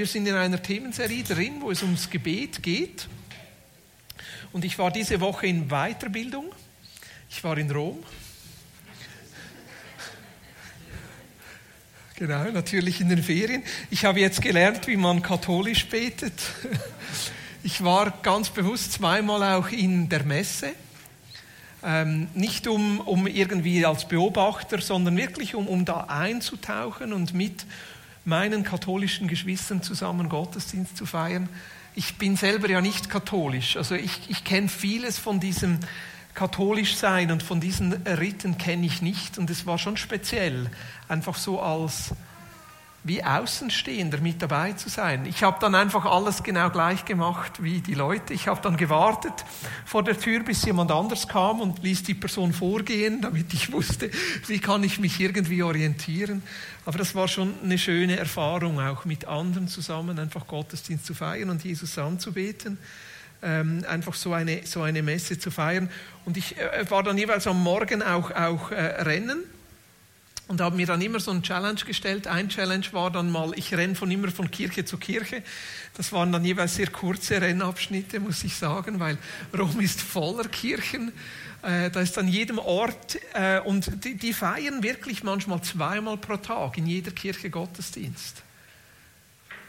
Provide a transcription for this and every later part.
Wir sind in einer Themenserie drin, wo es ums Gebet geht. Und ich war diese Woche in Weiterbildung. Ich war in Rom. Genau, natürlich in den Ferien. Ich habe jetzt gelernt, wie man katholisch betet. Ich war ganz bewusst zweimal auch in der Messe. Ähm, nicht um, um irgendwie als Beobachter, sondern wirklich um, um da einzutauchen und mit meinen katholischen Geschwistern zusammen Gottesdienst zu feiern. Ich bin selber ja nicht katholisch, also ich, ich kenne vieles von diesem katholisch sein und von diesen Riten kenne ich nicht und es war schon speziell, einfach so als wie Außenstehender mit dabei zu sein. Ich habe dann einfach alles genau gleich gemacht wie die Leute. Ich habe dann gewartet vor der Tür, bis jemand anders kam und ließ die Person vorgehen, damit ich wusste, wie kann ich mich irgendwie orientieren. Aber das war schon eine schöne Erfahrung, auch mit anderen zusammen einfach Gottesdienst zu feiern und Jesus anzubeten. Ähm, einfach so eine, so eine Messe zu feiern. Und ich äh, war dann jeweils am Morgen auch, auch äh, rennen und habe mir dann immer so ein Challenge gestellt. Ein Challenge war dann mal, ich renne von immer von Kirche zu Kirche. Das waren dann jeweils sehr kurze Rennabschnitte, muss ich sagen, weil Rom ist voller Kirchen. Äh, da ist an jedem Ort äh, und die, die feiern wirklich manchmal zweimal pro Tag in jeder Kirche Gottesdienst.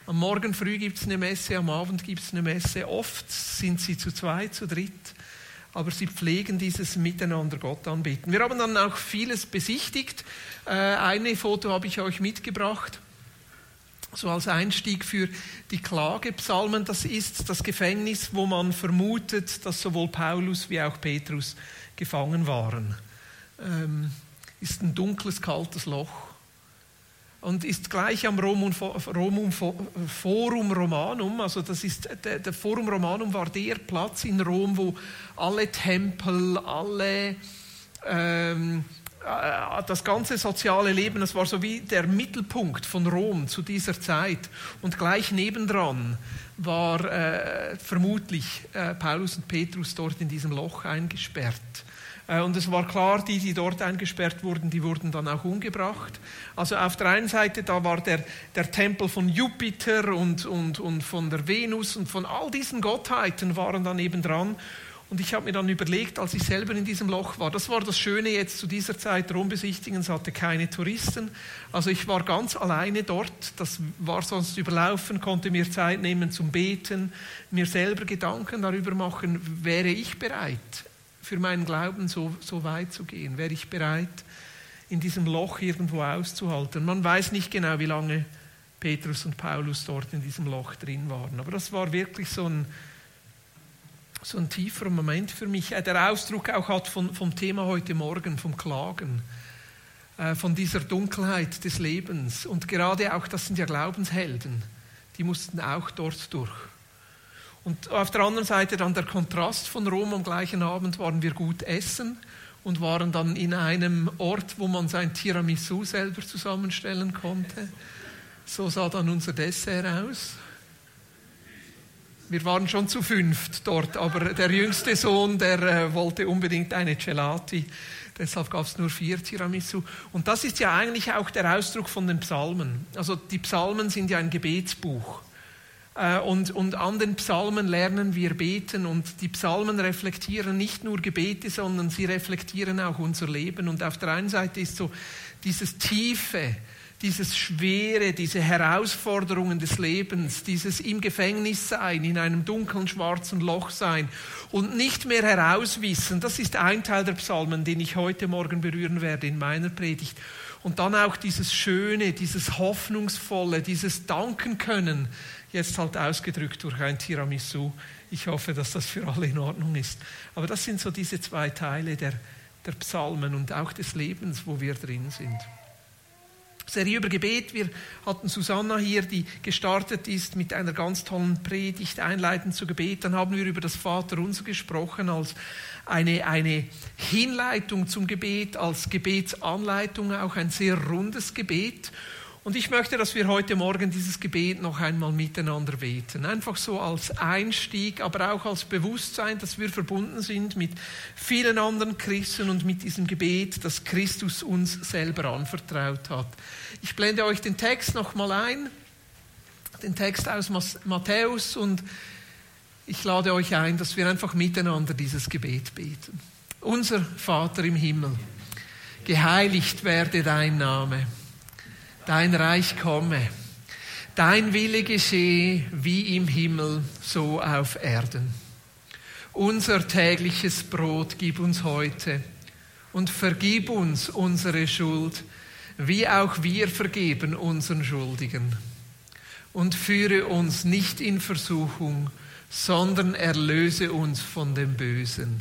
Am Morgen früh gibt es eine Messe, am Abend gibt es eine Messe. Oft sind sie zu zweit, zu dritt aber sie pflegen dieses Miteinander Gott anbeten. Wir haben dann auch vieles besichtigt. Äh, eine Foto habe ich euch mitgebracht, so als Einstieg für die Klagepsalmen. Das ist das Gefängnis, wo man vermutet, dass sowohl Paulus wie auch Petrus gefangen waren. Ähm, ist ein dunkles, kaltes Loch und ist gleich am Romum, Forum Romanum, also das ist der, der, Forum Romanum war der Platz in Rom, wo alle Tempel, alle ähm, äh, das ganze soziale Leben, das war so wie der Mittelpunkt von Rom zu dieser Zeit. Und gleich nebendran war äh, vermutlich äh, Paulus und Petrus dort in diesem Loch eingesperrt. Äh, und es war klar, die, die dort eingesperrt wurden, die wurden dann auch umgebracht. Also auf der einen Seite, da war der, der Tempel von Jupiter und, und, und von der Venus und von all diesen Gottheiten waren dann eben dran. Und ich habe mir dann überlegt, als ich selber in diesem Loch war, das war das Schöne jetzt zu dieser Zeit, Rom besichtigen, es hatte keine Touristen. Also ich war ganz alleine dort, das war sonst überlaufen, konnte mir Zeit nehmen zum Beten, mir selber Gedanken darüber machen, wäre ich bereit, für meinen Glauben so, so weit zu gehen? Wäre ich bereit, in diesem Loch irgendwo auszuhalten? Man weiß nicht genau, wie lange Petrus und Paulus dort in diesem Loch drin waren. Aber das war wirklich so ein, so ein tieferer Moment für mich. Äh, der Ausdruck auch hat von, vom Thema heute Morgen, vom Klagen, äh, von dieser Dunkelheit des Lebens. Und gerade auch, das sind ja Glaubenshelden, die mussten auch dort durch. Und auf der anderen Seite dann der Kontrast von Rom. Am gleichen Abend waren wir gut essen und waren dann in einem Ort, wo man sein Tiramisu selber zusammenstellen konnte. So sah dann unser Dessert aus. Wir waren schon zu fünft dort, aber der jüngste Sohn, der äh, wollte unbedingt eine Gelati. Deshalb gab es nur vier Tiramisu. Und das ist ja eigentlich auch der Ausdruck von den Psalmen. Also die Psalmen sind ja ein Gebetsbuch. Äh, und, und an den Psalmen lernen wir beten und die Psalmen reflektieren nicht nur Gebete, sondern sie reflektieren auch unser Leben. Und auf der einen Seite ist so dieses Tiefe, dieses Schwere, diese Herausforderungen des Lebens, dieses im Gefängnis sein, in einem dunklen, schwarzen Loch sein und nicht mehr herauswissen, das ist ein Teil der Psalmen, den ich heute Morgen berühren werde in meiner Predigt. Und dann auch dieses Schöne, dieses Hoffnungsvolle, dieses Danken können, jetzt halt ausgedrückt durch ein Tiramisu. Ich hoffe, dass das für alle in Ordnung ist. Aber das sind so diese zwei Teile der, der Psalmen und auch des Lebens, wo wir drin sind. Serie über Gebet. Wir hatten Susanna hier, die gestartet ist mit einer ganz tollen Predigt, einleitend zu Gebet. Dann haben wir über das Vaterunser gesprochen als eine, eine Hinleitung zum Gebet, als Gebetsanleitung, auch ein sehr rundes Gebet. Und ich möchte, dass wir heute Morgen dieses Gebet noch einmal miteinander beten. Einfach so als Einstieg, aber auch als Bewusstsein, dass wir verbunden sind mit vielen anderen Christen und mit diesem Gebet, das Christus uns selber anvertraut hat. Ich blende euch den Text noch mal ein. den Text aus Matthäus und ich lade euch ein, dass wir einfach miteinander dieses Gebet beten. Unser Vater im Himmel, geheiligt werde dein Name, dein Reich komme, dein Wille geschehe wie im Himmel, so auf Erden. Unser tägliches Brot gib uns heute und vergib uns unsere Schuld, wie auch wir vergeben unseren Schuldigen. Und führe uns nicht in Versuchung, sondern erlöse uns von dem Bösen.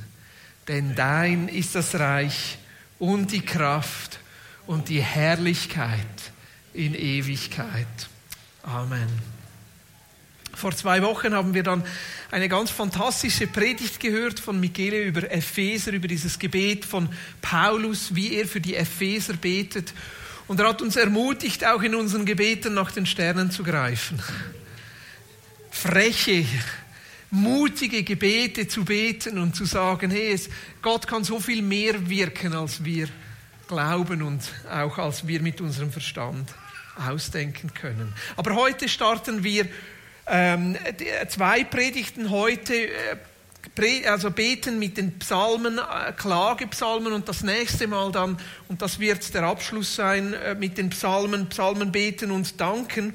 Denn dein ist das Reich und die Kraft und die Herrlichkeit in Ewigkeit. Amen. Vor zwei Wochen haben wir dann eine ganz fantastische Predigt gehört von Michele über Epheser, über dieses Gebet von Paulus, wie er für die Epheser betet. Und er hat uns ermutigt, auch in unseren Gebeten nach den Sternen zu greifen. Freche, mutige Gebete zu beten und zu sagen, hey, Gott kann so viel mehr wirken, als wir glauben und auch als wir mit unserem Verstand ausdenken können. Aber heute starten wir ähm, zwei Predigten heute äh, also beten mit den Psalmen, äh, Klagepsalmen und das nächste Mal dann, und das wird der Abschluss sein, äh, mit den Psalmen, Psalmen beten und danken.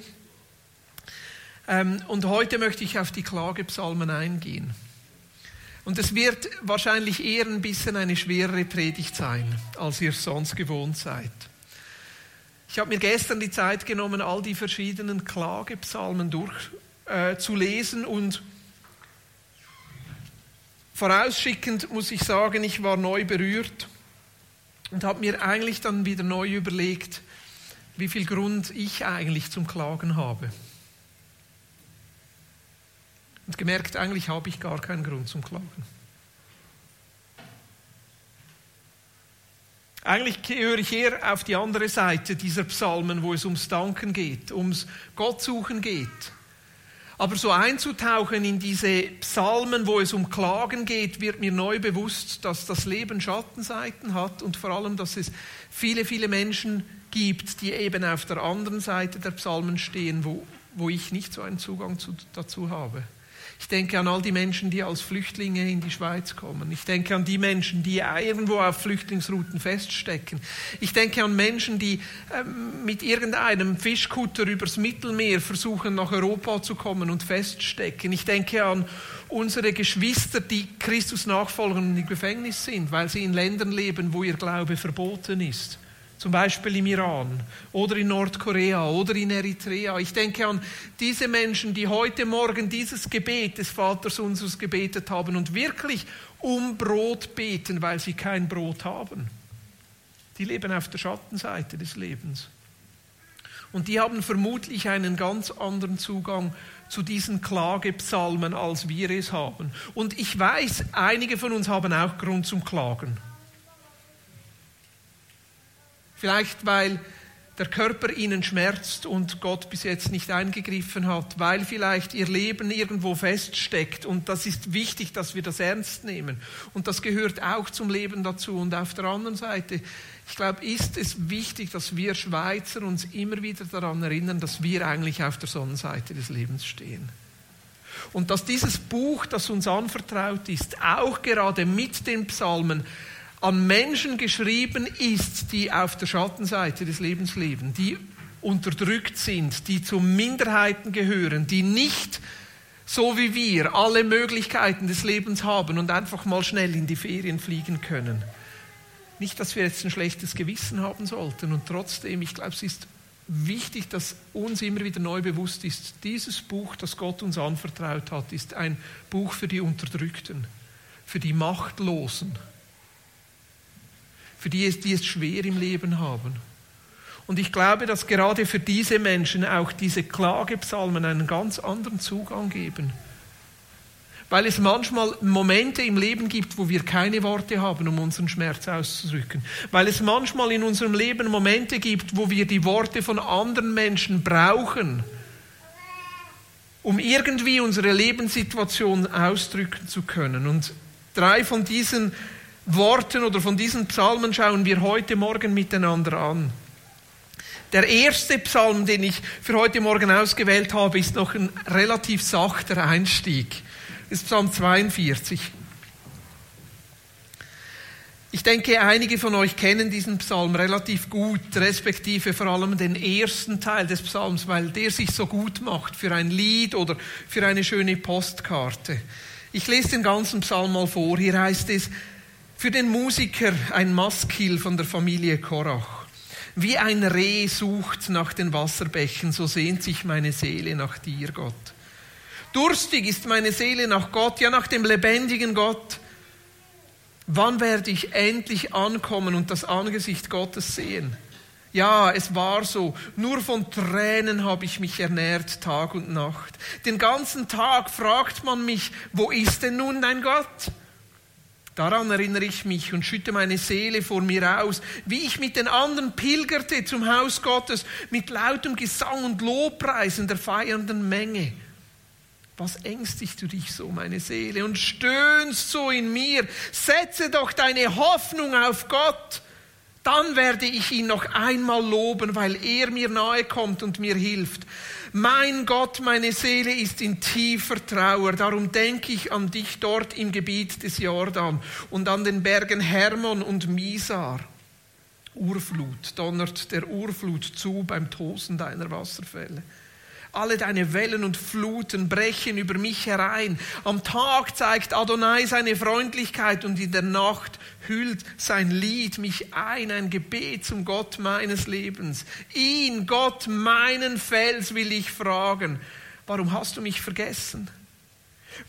Ähm, und heute möchte ich auf die Klagepsalmen eingehen. Und es wird wahrscheinlich eher ein bisschen eine schwerere Predigt sein, als ihr sonst gewohnt seid. Ich habe mir gestern die Zeit genommen, all die verschiedenen Klagepsalmen durchzulesen äh, und Vorausschickend muss ich sagen, ich war neu berührt und habe mir eigentlich dann wieder neu überlegt, wie viel Grund ich eigentlich zum Klagen habe. Und gemerkt, eigentlich habe ich gar keinen Grund zum Klagen. Eigentlich gehöre ich eher auf die andere Seite dieser Psalmen, wo es ums Danken geht, ums Gottsuchen geht. Aber so einzutauchen in diese Psalmen, wo es um Klagen geht, wird mir neu bewusst, dass das Leben Schattenseiten hat und vor allem, dass es viele, viele Menschen gibt, die eben auf der anderen Seite der Psalmen stehen, wo, wo ich nicht so einen Zugang zu, dazu habe. Ich denke an all die Menschen, die als Flüchtlinge in die Schweiz kommen. Ich denke an die Menschen, die irgendwo auf Flüchtlingsrouten feststecken. Ich denke an Menschen, die ähm, mit irgendeinem Fischkutter übers Mittelmeer versuchen, nach Europa zu kommen und feststecken. Ich denke an unsere Geschwister, die Christus nachfolgen und im Gefängnis sind, weil sie in Ländern leben, wo ihr Glaube verboten ist zum Beispiel im Iran oder in Nordkorea oder in Eritrea. Ich denke an diese Menschen, die heute Morgen dieses Gebet des Vaters unseres gebetet haben und wirklich um Brot beten, weil sie kein Brot haben. Die leben auf der Schattenseite des Lebens. Und die haben vermutlich einen ganz anderen Zugang zu diesen Klagepsalmen, als wir es haben. Und ich weiß, einige von uns haben auch Grund zum Klagen. Vielleicht weil der Körper ihnen schmerzt und Gott bis jetzt nicht eingegriffen hat, weil vielleicht ihr Leben irgendwo feststeckt. Und das ist wichtig, dass wir das ernst nehmen. Und das gehört auch zum Leben dazu. Und auf der anderen Seite, ich glaube, ist es wichtig, dass wir Schweizer uns immer wieder daran erinnern, dass wir eigentlich auf der Sonnenseite des Lebens stehen. Und dass dieses Buch, das uns anvertraut ist, auch gerade mit den Psalmen, an Menschen geschrieben ist, die auf der Schattenseite des Lebens leben, die unterdrückt sind, die zu Minderheiten gehören, die nicht so wie wir alle Möglichkeiten des Lebens haben und einfach mal schnell in die Ferien fliegen können. Nicht, dass wir jetzt ein schlechtes Gewissen haben sollten und trotzdem, ich glaube, es ist wichtig, dass uns immer wieder neu bewusst ist, dieses Buch, das Gott uns anvertraut hat, ist ein Buch für die Unterdrückten, für die Machtlosen, für die, die es schwer im Leben haben. Und ich glaube, dass gerade für diese Menschen auch diese Klagepsalmen einen ganz anderen Zugang geben. Weil es manchmal Momente im Leben gibt, wo wir keine Worte haben, um unseren Schmerz auszudrücken. Weil es manchmal in unserem Leben Momente gibt, wo wir die Worte von anderen Menschen brauchen, um irgendwie unsere Lebenssituation ausdrücken zu können. Und drei von diesen Worten oder von diesen Psalmen schauen wir heute Morgen miteinander an. Der erste Psalm, den ich für heute Morgen ausgewählt habe, ist noch ein relativ sachter Einstieg. Das ist Psalm 42. Ich denke, einige von euch kennen diesen Psalm relativ gut, respektive vor allem den ersten Teil des Psalms, weil der sich so gut macht für ein Lied oder für eine schöne Postkarte. Ich lese den ganzen Psalm mal vor. Hier heißt es, für den Musiker ein Maskil von der Familie Korach. Wie ein Reh sucht nach den Wasserbächen, so sehnt sich meine Seele nach dir, Gott. Durstig ist meine Seele nach Gott, ja nach dem lebendigen Gott. Wann werde ich endlich ankommen und das Angesicht Gottes sehen? Ja, es war so. Nur von Tränen habe ich mich ernährt, Tag und Nacht. Den ganzen Tag fragt man mich, wo ist denn nun dein Gott? Daran erinnere ich mich und schütte meine Seele vor mir aus, wie ich mit den anderen pilgerte zum Haus Gottes mit lautem Gesang und Lobpreisen der feiernden Menge. Was ängstigst du dich so, meine Seele, und stöhnst so in mir? Setze doch deine Hoffnung auf Gott. Dann werde ich ihn noch einmal loben, weil er mir nahe kommt und mir hilft. Mein Gott, meine Seele ist in tiefer Trauer. Darum denke ich an dich dort im Gebiet des Jordan und an den Bergen Hermon und Misar. Urflut, donnert der Urflut zu beim Tosen deiner Wasserfälle. Alle deine Wellen und Fluten brechen über mich herein. Am Tag zeigt Adonai seine Freundlichkeit und in der Nacht hüllt sein Lied mich ein, ein Gebet zum Gott meines Lebens. Ihn, Gott, meinen Fels will ich fragen. Warum hast du mich vergessen?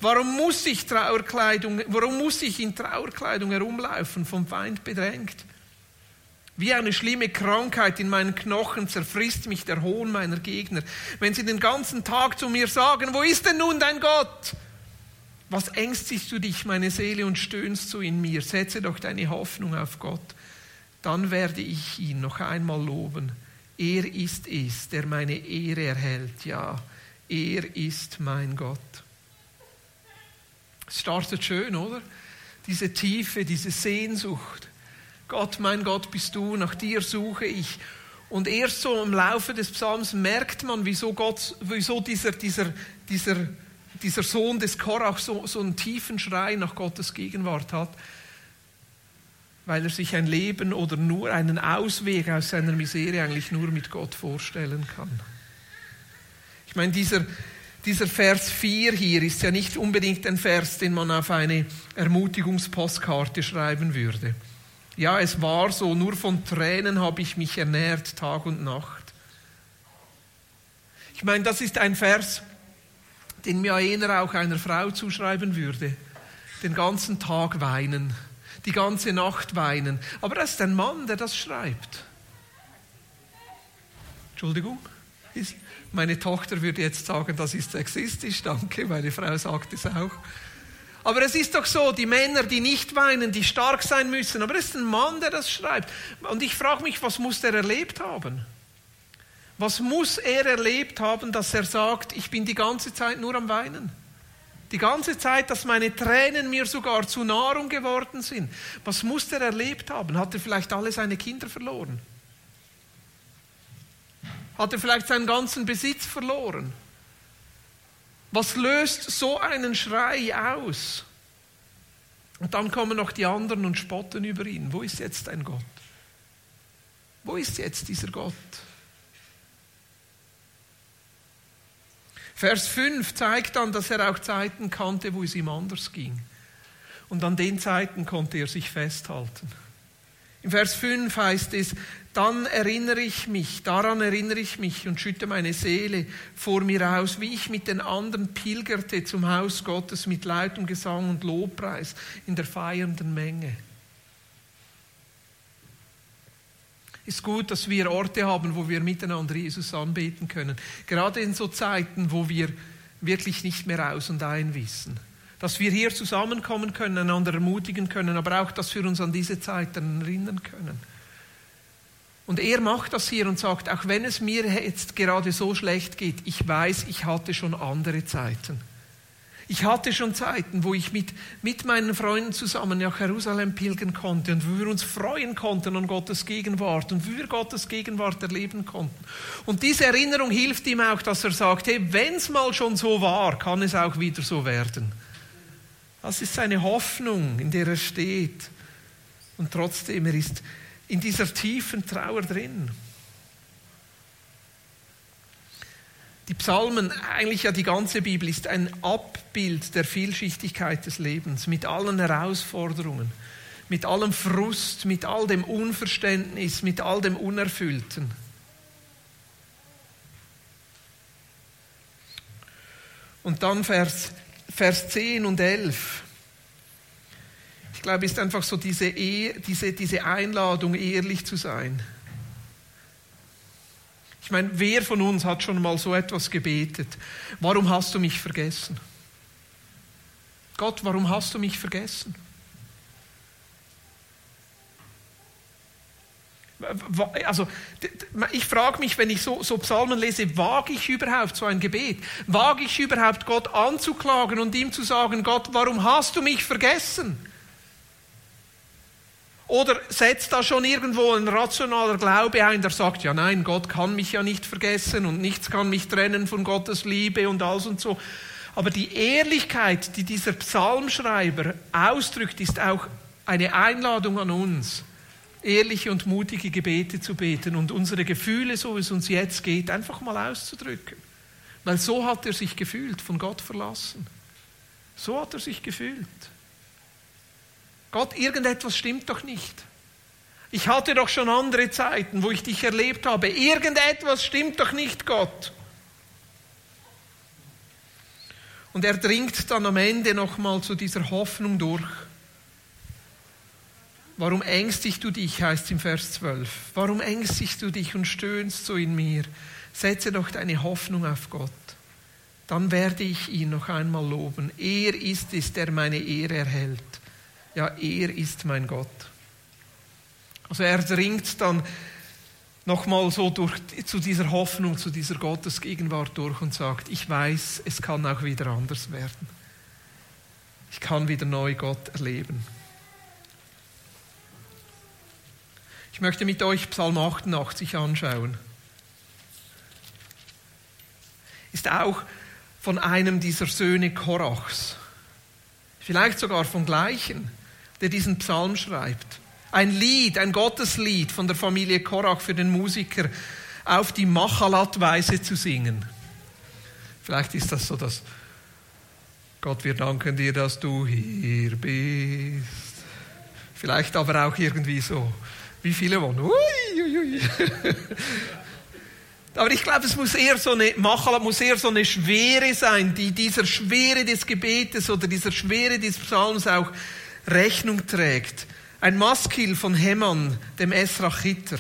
Warum muss ich Trauerkleidung, warum muss ich in Trauerkleidung herumlaufen, vom Feind bedrängt? Wie eine schlimme Krankheit in meinen Knochen zerfrisst mich der Hohn meiner Gegner. Wenn sie den ganzen Tag zu mir sagen, wo ist denn nun dein Gott? Was ängstigst du dich, meine Seele, und stöhnst du in mir? Setze doch deine Hoffnung auf Gott. Dann werde ich ihn noch einmal loben. Er ist es, der meine Ehre erhält. Ja, er ist mein Gott. Es startet schön, oder? Diese Tiefe, diese Sehnsucht. Gott, mein Gott bist du, nach dir suche ich. Und erst so im Laufe des Psalms merkt man, wieso, Gott, wieso dieser, dieser, dieser, dieser Sohn des Korach so, so einen tiefen Schrei nach Gottes Gegenwart hat, weil er sich ein Leben oder nur einen Ausweg aus seiner Misere eigentlich nur mit Gott vorstellen kann. Ich meine, dieser, dieser Vers 4 hier ist ja nicht unbedingt ein Vers, den man auf eine Ermutigungspostkarte schreiben würde. Ja, es war so, nur von Tränen habe ich mich ernährt, Tag und Nacht. Ich meine, das ist ein Vers, den mir einer auch einer Frau zuschreiben würde. Den ganzen Tag weinen, die ganze Nacht weinen. Aber das ist ein Mann, der das schreibt. Entschuldigung? Meine Tochter würde jetzt sagen, das ist sexistisch. Danke, meine Frau sagt es auch. Aber es ist doch so, die Männer, die nicht weinen, die stark sein müssen. Aber es ist ein Mann, der das schreibt. Und ich frage mich, was muss der erlebt haben? Was muss er erlebt haben, dass er sagt, ich bin die ganze Zeit nur am Weinen? Die ganze Zeit, dass meine Tränen mir sogar zu Nahrung geworden sind. Was muss er erlebt haben? Hat er vielleicht alle seine Kinder verloren? Hat er vielleicht seinen ganzen Besitz verloren? Was löst so einen Schrei aus? Und dann kommen noch die anderen und spotten über ihn. Wo ist jetzt dein Gott? Wo ist jetzt dieser Gott? Vers 5 zeigt dann, dass er auch Zeiten kannte, wo es ihm anders ging. Und an den Zeiten konnte er sich festhalten. Im Vers 5 heißt es, dann erinnere ich mich, daran erinnere ich mich und schütte meine Seele vor mir aus, wie ich mit den anderen pilgerte zum Haus Gottes mit lautem Gesang und Lobpreis in der feiernden Menge. Ist gut, dass wir Orte haben, wo wir miteinander Jesus anbeten können. Gerade in so Zeiten, wo wir wirklich nicht mehr aus und ein wissen. Dass wir hier zusammenkommen können, einander ermutigen können, aber auch, dass wir uns an diese Zeit erinnern können. Und er macht das hier und sagt, auch wenn es mir jetzt gerade so schlecht geht, ich weiß, ich hatte schon andere Zeiten. Ich hatte schon Zeiten, wo ich mit, mit meinen Freunden zusammen nach Jerusalem pilgern konnte und wo wir uns freuen konnten an Gottes Gegenwart und wie wir Gottes Gegenwart erleben konnten. Und diese Erinnerung hilft ihm auch, dass er sagt, hey, wenn es mal schon so war, kann es auch wieder so werden. Das ist seine Hoffnung, in der er steht. Und trotzdem, er ist in dieser tiefen Trauer drin. Die Psalmen, eigentlich ja die ganze Bibel, ist ein Abbild der Vielschichtigkeit des Lebens mit allen Herausforderungen, mit allem Frust, mit all dem Unverständnis, mit all dem Unerfüllten. Und dann Vers, Vers 10 und 11. Ich glaube, ist einfach so diese, diese, diese Einladung, ehrlich zu sein. Ich meine, wer von uns hat schon mal so etwas gebetet? Warum hast du mich vergessen? Gott, warum hast du mich vergessen? Also, ich frage mich, wenn ich so, so Psalmen lese, wage ich überhaupt so ein Gebet? Wage ich überhaupt Gott anzuklagen und ihm zu sagen, Gott, warum hast du mich vergessen? Oder setzt da schon irgendwo ein rationaler Glaube ein, der sagt, ja nein, Gott kann mich ja nicht vergessen und nichts kann mich trennen von Gottes Liebe und alles und so. Aber die Ehrlichkeit, die dieser Psalmschreiber ausdrückt, ist auch eine Einladung an uns, ehrliche und mutige Gebete zu beten und unsere Gefühle, so wie es uns jetzt geht, einfach mal auszudrücken. Weil so hat er sich gefühlt, von Gott verlassen. So hat er sich gefühlt. Gott, irgendetwas stimmt doch nicht. Ich hatte doch schon andere Zeiten, wo ich dich erlebt habe. Irgendetwas stimmt doch nicht, Gott. Und er dringt dann am Ende nochmal zu dieser Hoffnung durch. Warum ängstigst du dich, heißt es im Vers 12. Warum ängstigst du dich und stöhnst so in mir? Setze doch deine Hoffnung auf Gott. Dann werde ich ihn noch einmal loben. Er ist es, der meine Ehre erhält ja, er ist mein Gott. Also er dringt dann nochmal so durch, zu dieser Hoffnung, zu dieser Gottesgegenwart durch und sagt, ich weiß, es kann auch wieder anders werden. Ich kann wieder neu Gott erleben. Ich möchte mit euch Psalm 88 anschauen. Ist auch von einem dieser Söhne Korachs. Vielleicht sogar vom gleichen der diesen Psalm schreibt. Ein Lied, ein Gotteslied von der Familie Korach für den Musiker auf die Machalat-Weise zu singen. Vielleicht ist das so das Gott, wir danken dir, dass du hier bist. Vielleicht aber auch irgendwie so, wie viele wollen. Ui, ui, ui. Aber ich glaube, es muss eher so eine Machalat muss eher so eine Schwere sein, die dieser Schwere des Gebetes oder dieser Schwere des Psalms auch Rechnung trägt. Ein Maskil von Heman, dem Esrachiter.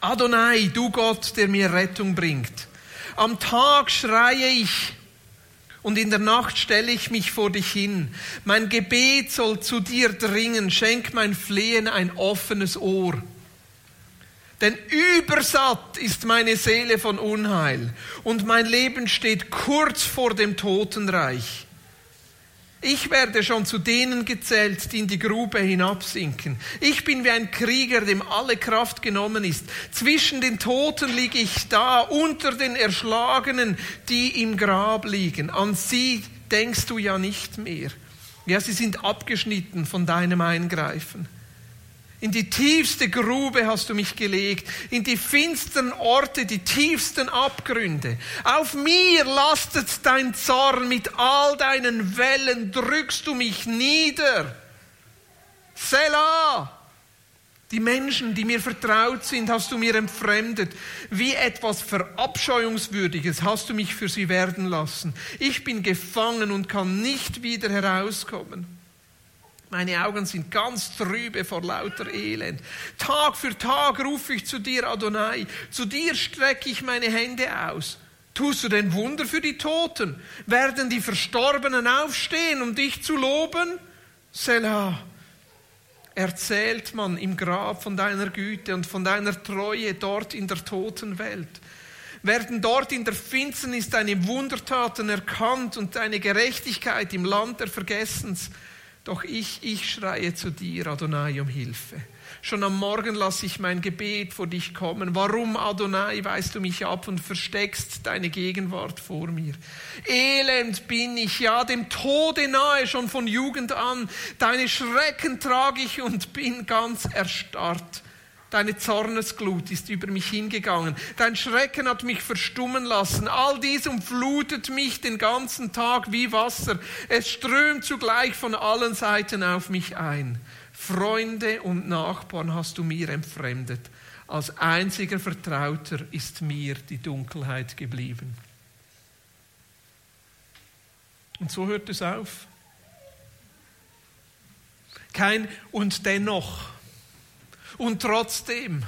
Adonai, du Gott, der mir Rettung bringt. Am Tag schreie ich und in der Nacht stelle ich mich vor dich hin. Mein Gebet soll zu dir dringen. Schenk mein Flehen ein offenes Ohr. Denn übersatt ist meine Seele von Unheil und mein Leben steht kurz vor dem Totenreich. Ich werde schon zu denen gezählt, die in die Grube hinabsinken. Ich bin wie ein Krieger, dem alle Kraft genommen ist. Zwischen den Toten liege ich da, unter den Erschlagenen, die im Grab liegen. An sie denkst du ja nicht mehr. Ja, sie sind abgeschnitten von deinem Eingreifen. In die tiefste Grube hast du mich gelegt, in die finsteren Orte, die tiefsten Abgründe. Auf mir lastet dein Zorn, mit all deinen Wellen drückst du mich nieder. Selah! Die Menschen, die mir vertraut sind, hast du mir entfremdet. Wie etwas Verabscheuungswürdiges hast du mich für sie werden lassen. Ich bin gefangen und kann nicht wieder herauskommen. Meine Augen sind ganz trübe vor lauter Elend. Tag für Tag rufe ich zu dir, Adonai. Zu dir strecke ich meine Hände aus. Tust du denn Wunder für die Toten? Werden die Verstorbenen aufstehen, um dich zu loben? Selah. Erzählt man im Grab von deiner Güte und von deiner Treue dort in der Totenwelt. werden dort in der Finsternis deine Wundertaten erkannt und deine Gerechtigkeit im Land der Vergessens. Doch ich, ich schreie zu dir, Adonai, um Hilfe. Schon am Morgen lasse ich mein Gebet vor dich kommen. Warum, Adonai, weist du mich ab und versteckst deine Gegenwart vor mir? Elend bin ich, ja, dem Tode nahe schon von Jugend an. Deine Schrecken trage ich und bin ganz erstarrt. Deine Zornesglut ist über mich hingegangen. Dein Schrecken hat mich verstummen lassen. All dies umflutet mich den ganzen Tag wie Wasser. Es strömt zugleich von allen Seiten auf mich ein. Freunde und Nachbarn hast du mir entfremdet. Als einziger Vertrauter ist mir die Dunkelheit geblieben. Und so hört es auf. Kein und dennoch und trotzdem.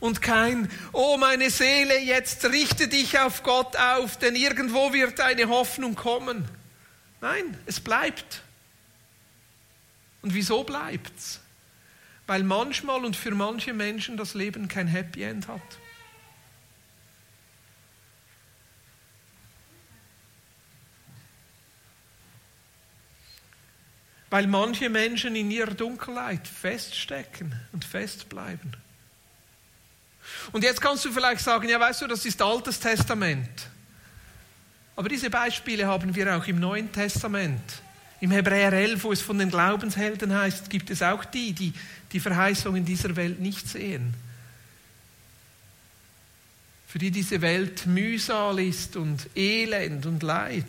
Und kein, oh meine Seele, jetzt richte dich auf Gott auf, denn irgendwo wird deine Hoffnung kommen. Nein, es bleibt. Und wieso bleibt's? Weil manchmal und für manche Menschen das Leben kein Happy End hat. Weil manche Menschen in ihrer Dunkelheit feststecken und festbleiben. Und jetzt kannst du vielleicht sagen, ja weißt du, das ist Altes Testament. Aber diese Beispiele haben wir auch im Neuen Testament. Im Hebräer 11, wo es von den Glaubenshelden heißt, gibt es auch die, die die Verheißung in dieser Welt nicht sehen. Für die diese Welt Mühsal ist und Elend und Leid.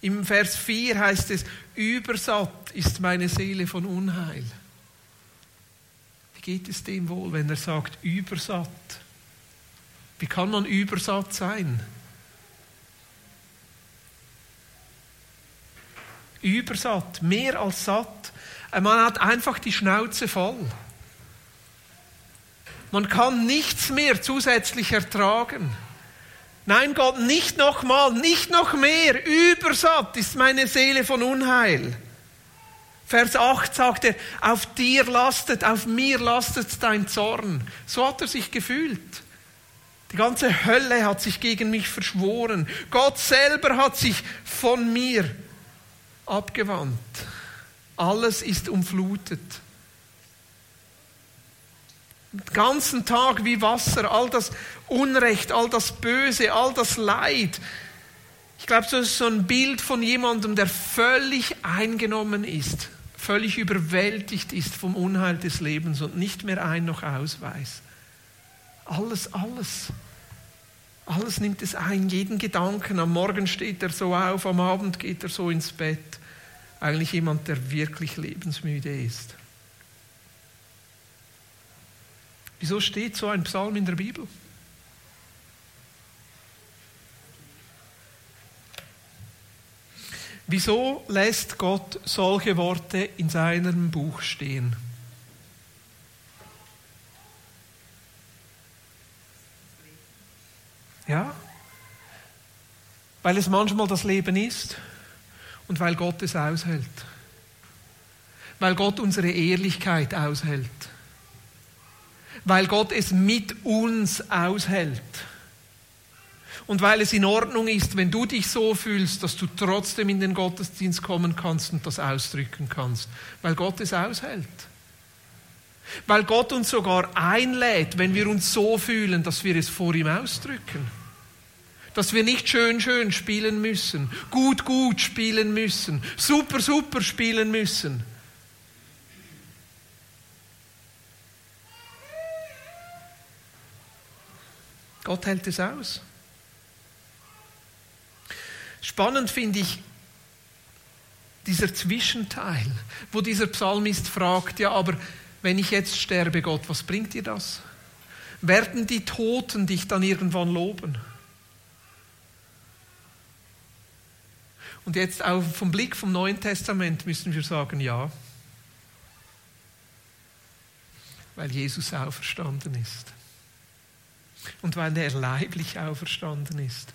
Im Vers 4 heißt es, übersatt ist meine Seele von Unheil. Wie geht es dem wohl, wenn er sagt, übersatt? Wie kann man übersatt sein? Übersatt, mehr als satt. Man hat einfach die Schnauze voll. Man kann nichts mehr zusätzlich ertragen. Nein, Gott, nicht nochmal, nicht noch mehr. Übersatt ist meine Seele von Unheil. Vers 8 sagt er, auf dir lastet, auf mir lastet dein Zorn. So hat er sich gefühlt. Die ganze Hölle hat sich gegen mich verschworen. Gott selber hat sich von mir abgewandt. Alles ist umflutet ganzen Tag wie Wasser, all das Unrecht, all das Böse, all das Leid. Ich glaube, das ist so ein Bild von jemandem, der völlig eingenommen ist, völlig überwältigt ist vom Unheil des Lebens und nicht mehr ein noch aus weiß. Alles, alles. Alles nimmt es ein, jeden Gedanken. Am Morgen steht er so auf, am Abend geht er so ins Bett. Eigentlich jemand, der wirklich lebensmüde ist. Wieso steht so ein Psalm in der Bibel? Wieso lässt Gott solche Worte in seinem Buch stehen? Ja? Weil es manchmal das Leben ist und weil Gott es aushält. Weil Gott unsere Ehrlichkeit aushält weil Gott es mit uns aushält. Und weil es in Ordnung ist, wenn du dich so fühlst, dass du trotzdem in den Gottesdienst kommen kannst und das ausdrücken kannst, weil Gott es aushält. Weil Gott uns sogar einlädt, wenn wir uns so fühlen, dass wir es vor ihm ausdrücken. Dass wir nicht schön, schön spielen müssen, gut, gut spielen müssen, super, super spielen müssen, Gott hält es aus. Spannend finde ich dieser Zwischenteil, wo dieser Psalmist fragt, ja, aber wenn ich jetzt sterbe, Gott, was bringt dir das? Werden die Toten dich dann irgendwann loben? Und jetzt auch vom Blick vom Neuen Testament müssen wir sagen, ja, weil Jesus auferstanden ist und weil er leiblich auferstanden ist.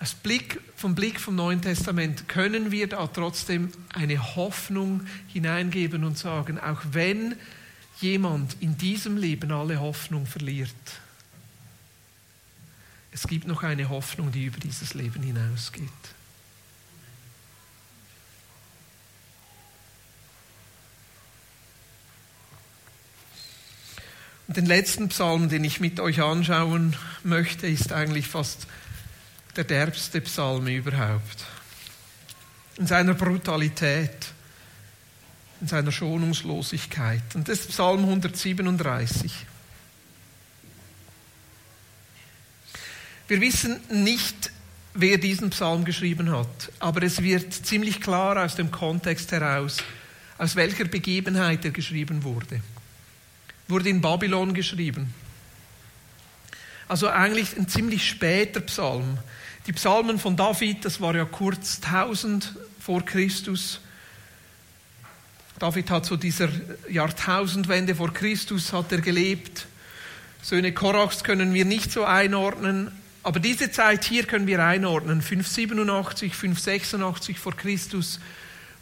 Als Blick, vom Blick vom Neuen Testament können wir da trotzdem eine Hoffnung hineingeben und sagen, auch wenn jemand in diesem Leben alle Hoffnung verliert, es gibt noch eine Hoffnung, die über dieses Leben hinausgeht. Den letzten Psalm, den ich mit euch anschauen möchte, ist eigentlich fast der derbste Psalm überhaupt. In seiner Brutalität, in seiner Schonungslosigkeit. Und das ist Psalm 137. Wir wissen nicht, wer diesen Psalm geschrieben hat, aber es wird ziemlich klar aus dem Kontext heraus, aus welcher Begebenheit er geschrieben wurde. Wurde in Babylon geschrieben. Also eigentlich ein ziemlich später Psalm. Die Psalmen von David, das war ja kurz 1000 vor Christus. David hat zu dieser Jahrtausendwende vor Christus hat er gelebt. Söhne Korachs können wir nicht so einordnen, aber diese Zeit hier können wir einordnen. 587, 586 vor Christus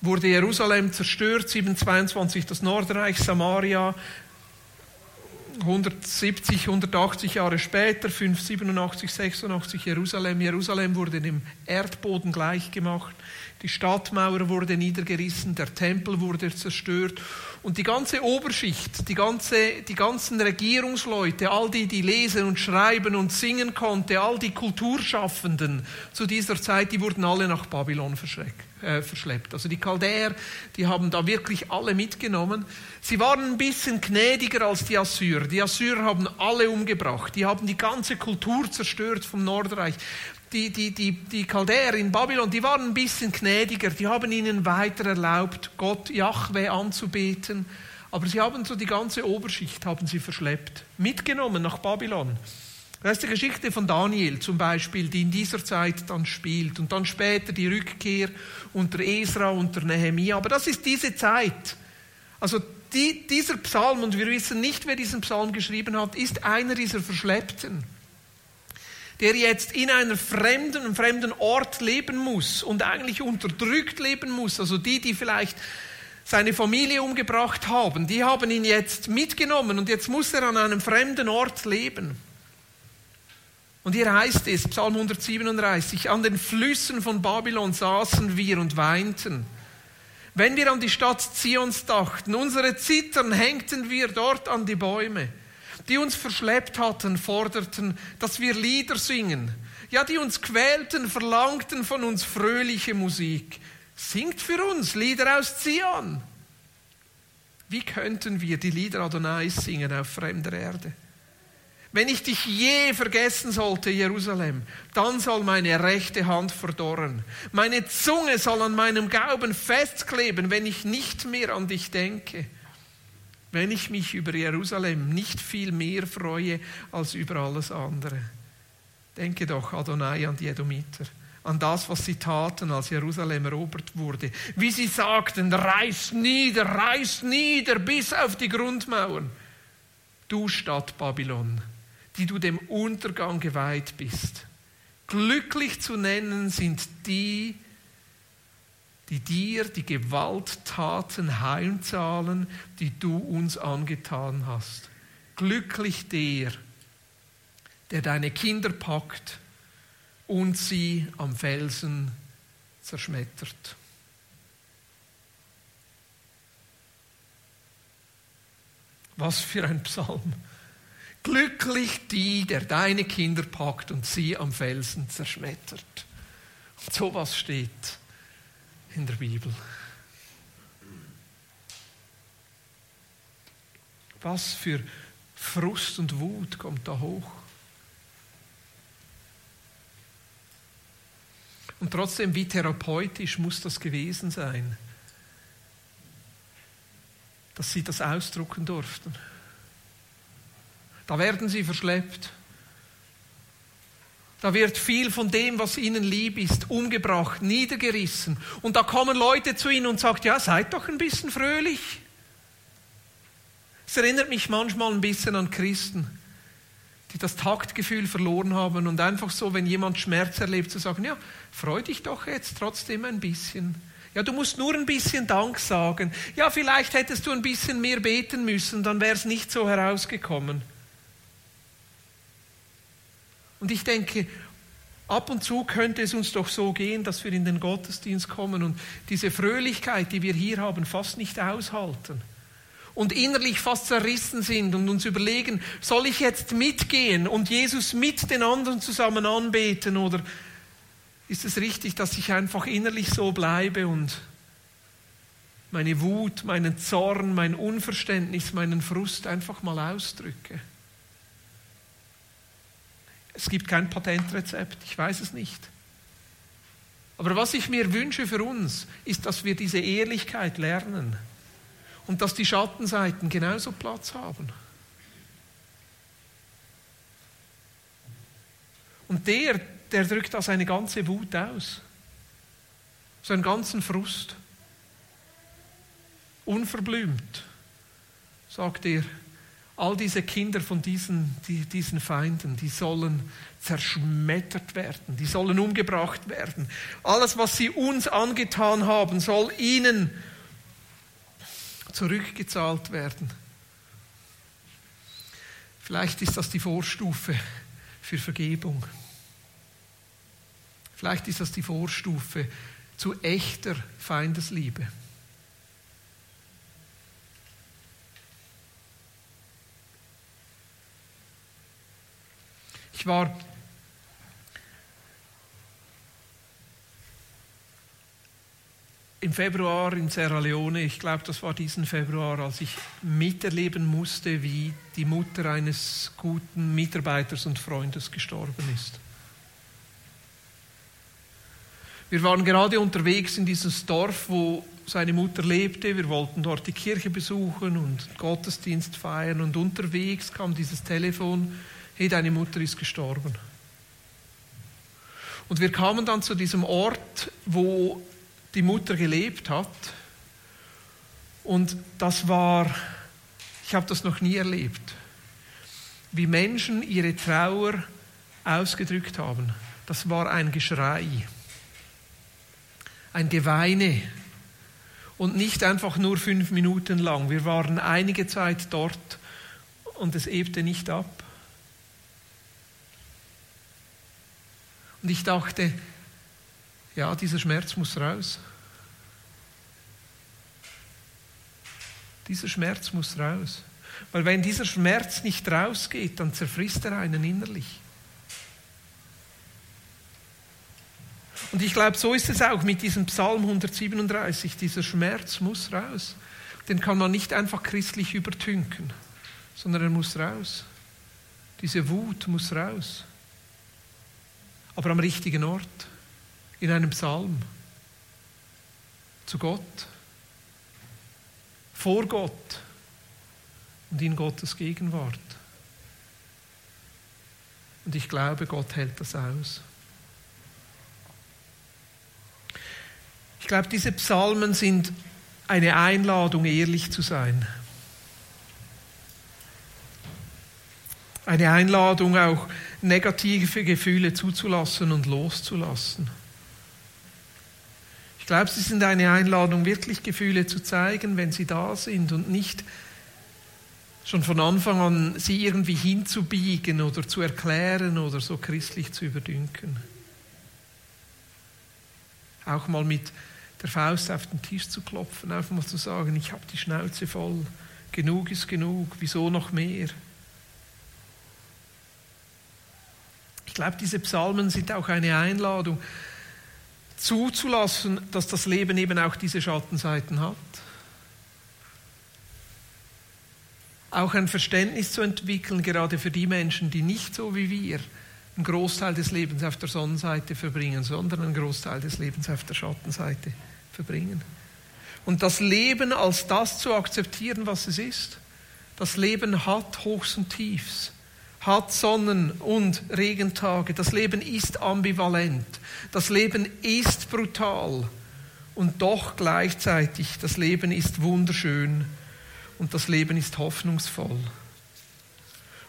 wurde Jerusalem zerstört, 722 das Nordreich, Samaria, 170, 180 Jahre später, 587, 86 Jerusalem. Jerusalem wurde dem Erdboden gleichgemacht. Die Stadtmauer wurde niedergerissen, der Tempel wurde zerstört und die ganze Oberschicht, die, ganze, die ganzen Regierungsleute, all die, die lesen und schreiben und singen konnten, all die Kulturschaffenden zu dieser Zeit, die wurden alle nach Babylon äh, verschleppt. Also die Chaldäer, die haben da wirklich alle mitgenommen. Sie waren ein bisschen gnädiger als die Assyrer. Die Assyrer haben alle umgebracht. Die haben die ganze Kultur zerstört vom Nordreich die, die, die, die Chaldäer in Babylon, die waren ein bisschen gnädiger, die haben ihnen weiter erlaubt, Gott Yahweh anzubeten, aber sie haben so die ganze Oberschicht haben sie verschleppt, mitgenommen nach Babylon. Das ist die Geschichte von Daniel zum Beispiel, die in dieser Zeit dann spielt und dann später die Rückkehr unter Esra, unter Nehemia. Aber das ist diese Zeit. Also die, dieser Psalm, und wir wissen nicht, wer diesen Psalm geschrieben hat, ist einer dieser Verschleppten der jetzt in einer fremden, einem fremden Ort leben muss und eigentlich unterdrückt leben muss, also die, die vielleicht seine Familie umgebracht haben, die haben ihn jetzt mitgenommen und jetzt muss er an einem fremden Ort leben. Und hier heißt es, Psalm 137, an den Flüssen von Babylon saßen wir und weinten. Wenn wir an die Stadt Zions dachten, unsere Zittern hängten wir dort an die Bäume die uns verschleppt hatten, forderten, dass wir Lieder singen. Ja, die uns quälten, verlangten von uns fröhliche Musik. Singt für uns Lieder aus Zion. Wie könnten wir die Lieder Adonais singen auf fremder Erde? Wenn ich dich je vergessen sollte, Jerusalem, dann soll meine rechte Hand verdorren. Meine Zunge soll an meinem Gauben festkleben, wenn ich nicht mehr an dich denke wenn ich mich über Jerusalem nicht viel mehr freue als über alles andere. Denke doch, Adonai, an die Edomiter, an das, was sie taten, als Jerusalem erobert wurde. Wie sie sagten, reiß nieder, reiß nieder bis auf die Grundmauern. Du Stadt Babylon, die du dem Untergang geweiht bist. Glücklich zu nennen sind die, die dir die Gewalttaten heimzahlen, die du uns angetan hast. Glücklich der, der deine Kinder packt und sie am Felsen zerschmettert. Was für ein Psalm. Glücklich die, der deine Kinder packt und sie am Felsen zerschmettert. Und so was steht in der Bibel. Was für Frust und Wut kommt da hoch? Und trotzdem, wie therapeutisch muss das gewesen sein, dass sie das ausdrucken durften. Da werden sie verschleppt. Da wird viel von dem, was ihnen lieb ist, umgebracht, niedergerissen. Und da kommen Leute zu ihnen und sagen, ja, seid doch ein bisschen fröhlich. Es erinnert mich manchmal ein bisschen an Christen, die das Taktgefühl verloren haben und einfach so, wenn jemand Schmerz erlebt, zu sagen, ja, freu dich doch jetzt trotzdem ein bisschen. Ja, du musst nur ein bisschen Dank sagen. Ja, vielleicht hättest du ein bisschen mehr beten müssen, dann wäre es nicht so herausgekommen. Und ich denke, ab und zu könnte es uns doch so gehen, dass wir in den Gottesdienst kommen und diese Fröhlichkeit, die wir hier haben, fast nicht aushalten und innerlich fast zerrissen sind und uns überlegen, soll ich jetzt mitgehen und Jesus mit den anderen zusammen anbeten oder ist es richtig, dass ich einfach innerlich so bleibe und meine Wut, meinen Zorn, mein Unverständnis, meinen Frust einfach mal ausdrücke? Es gibt kein Patentrezept, ich weiß es nicht. Aber was ich mir wünsche für uns, ist, dass wir diese Ehrlichkeit lernen und dass die Schattenseiten genauso Platz haben. Und der, der drückt da seine ganze Wut aus, seinen ganzen Frust. Unverblümt, sagt er, all diese Kinder von diesen, die, diesen Feinden, die sollen zerschmettert werden, die sollen umgebracht werden. Alles, was sie uns angetan haben, soll ihnen zurückgezahlt werden. Vielleicht ist das die Vorstufe für Vergebung. Vielleicht ist das die Vorstufe zu echter Feindesliebe. Ich war im Februar in Sierra Leone, ich glaube, das war diesen Februar, als ich miterleben musste, wie die Mutter eines guten Mitarbeiters und Freundes gestorben ist. Wir waren gerade unterwegs in dieses Dorf, wo seine Mutter lebte. Wir wollten dort die Kirche besuchen und Gottesdienst feiern. Und unterwegs kam dieses Telefon, hey, deine Mutter ist gestorben. Und wir kamen dann zu diesem Ort, wo die Mutter gelebt hat. Und das war, ich habe das noch nie erlebt, wie Menschen ihre Trauer ausgedrückt haben. Das war ein Geschrei, ein Geweine und nicht einfach nur fünf Minuten lang. Wir waren einige Zeit dort und es ebte nicht ab. Und ich dachte, ja, dieser Schmerz muss raus. Dieser Schmerz muss raus. Weil wenn dieser Schmerz nicht rausgeht, dann zerfrisst er einen innerlich. Und ich glaube, so ist es auch mit diesem Psalm 137. Dieser Schmerz muss raus. Den kann man nicht einfach christlich übertünken, sondern er muss raus. Diese Wut muss raus. Aber am richtigen Ort in einem Psalm zu Gott, vor Gott und in Gottes Gegenwart. Und ich glaube, Gott hält das aus. Ich glaube, diese Psalmen sind eine Einladung, ehrlich zu sein. Eine Einladung, auch negative Gefühle zuzulassen und loszulassen. Ich glaube, sie sind eine Einladung, wirklich Gefühle zu zeigen, wenn sie da sind und nicht schon von Anfang an sie irgendwie hinzubiegen oder zu erklären oder so christlich zu überdünken. Auch mal mit der Faust auf den Tisch zu klopfen, einfach mal zu sagen, ich habe die Schnauze voll, genug ist genug, wieso noch mehr? Ich glaube, diese Psalmen sind auch eine Einladung, zuzulassen, dass das Leben eben auch diese Schattenseiten hat. Auch ein Verständnis zu entwickeln, gerade für die Menschen, die nicht so wie wir einen Großteil des Lebens auf der Sonnenseite verbringen, sondern einen Großteil des Lebens auf der Schattenseite verbringen. Und das Leben als das zu akzeptieren, was es ist. Das Leben hat Hochs und Tiefs hat Sonnen- und Regentage. Das Leben ist ambivalent. Das Leben ist brutal. Und doch gleichzeitig, das Leben ist wunderschön und das Leben ist hoffnungsvoll.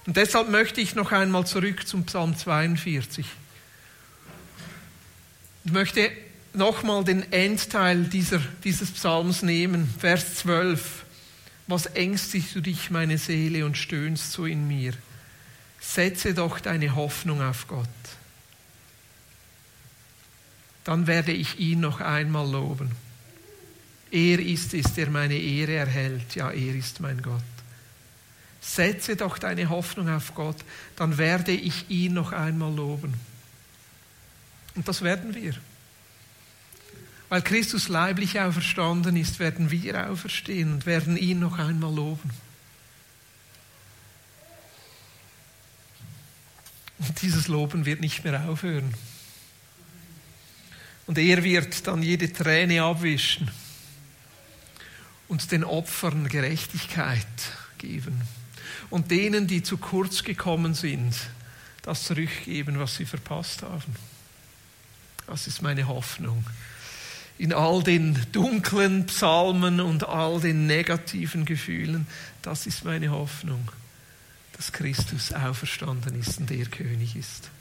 Und deshalb möchte ich noch einmal zurück zum Psalm 42. Ich möchte nochmal den Endteil dieser, dieses Psalms nehmen, Vers 12. Was ängstigst du dich, meine Seele, und stöhnst so in mir? Setze doch deine Hoffnung auf Gott. Dann werde ich ihn noch einmal loben. Er ist es, der meine Ehre erhält. Ja, er ist mein Gott. Setze doch deine Hoffnung auf Gott, dann werde ich ihn noch einmal loben. Und das werden wir. Weil Christus leiblich auferstanden ist, werden wir auferstehen und werden ihn noch einmal loben. Und dieses Loben wird nicht mehr aufhören. Und er wird dann jede Träne abwischen und den Opfern Gerechtigkeit geben und denen, die zu kurz gekommen sind, das zurückgeben, was sie verpasst haben. Das ist meine Hoffnung. In all den dunklen Psalmen und all den negativen Gefühlen, das ist meine Hoffnung, dass Christus auferstanden ist und er König ist.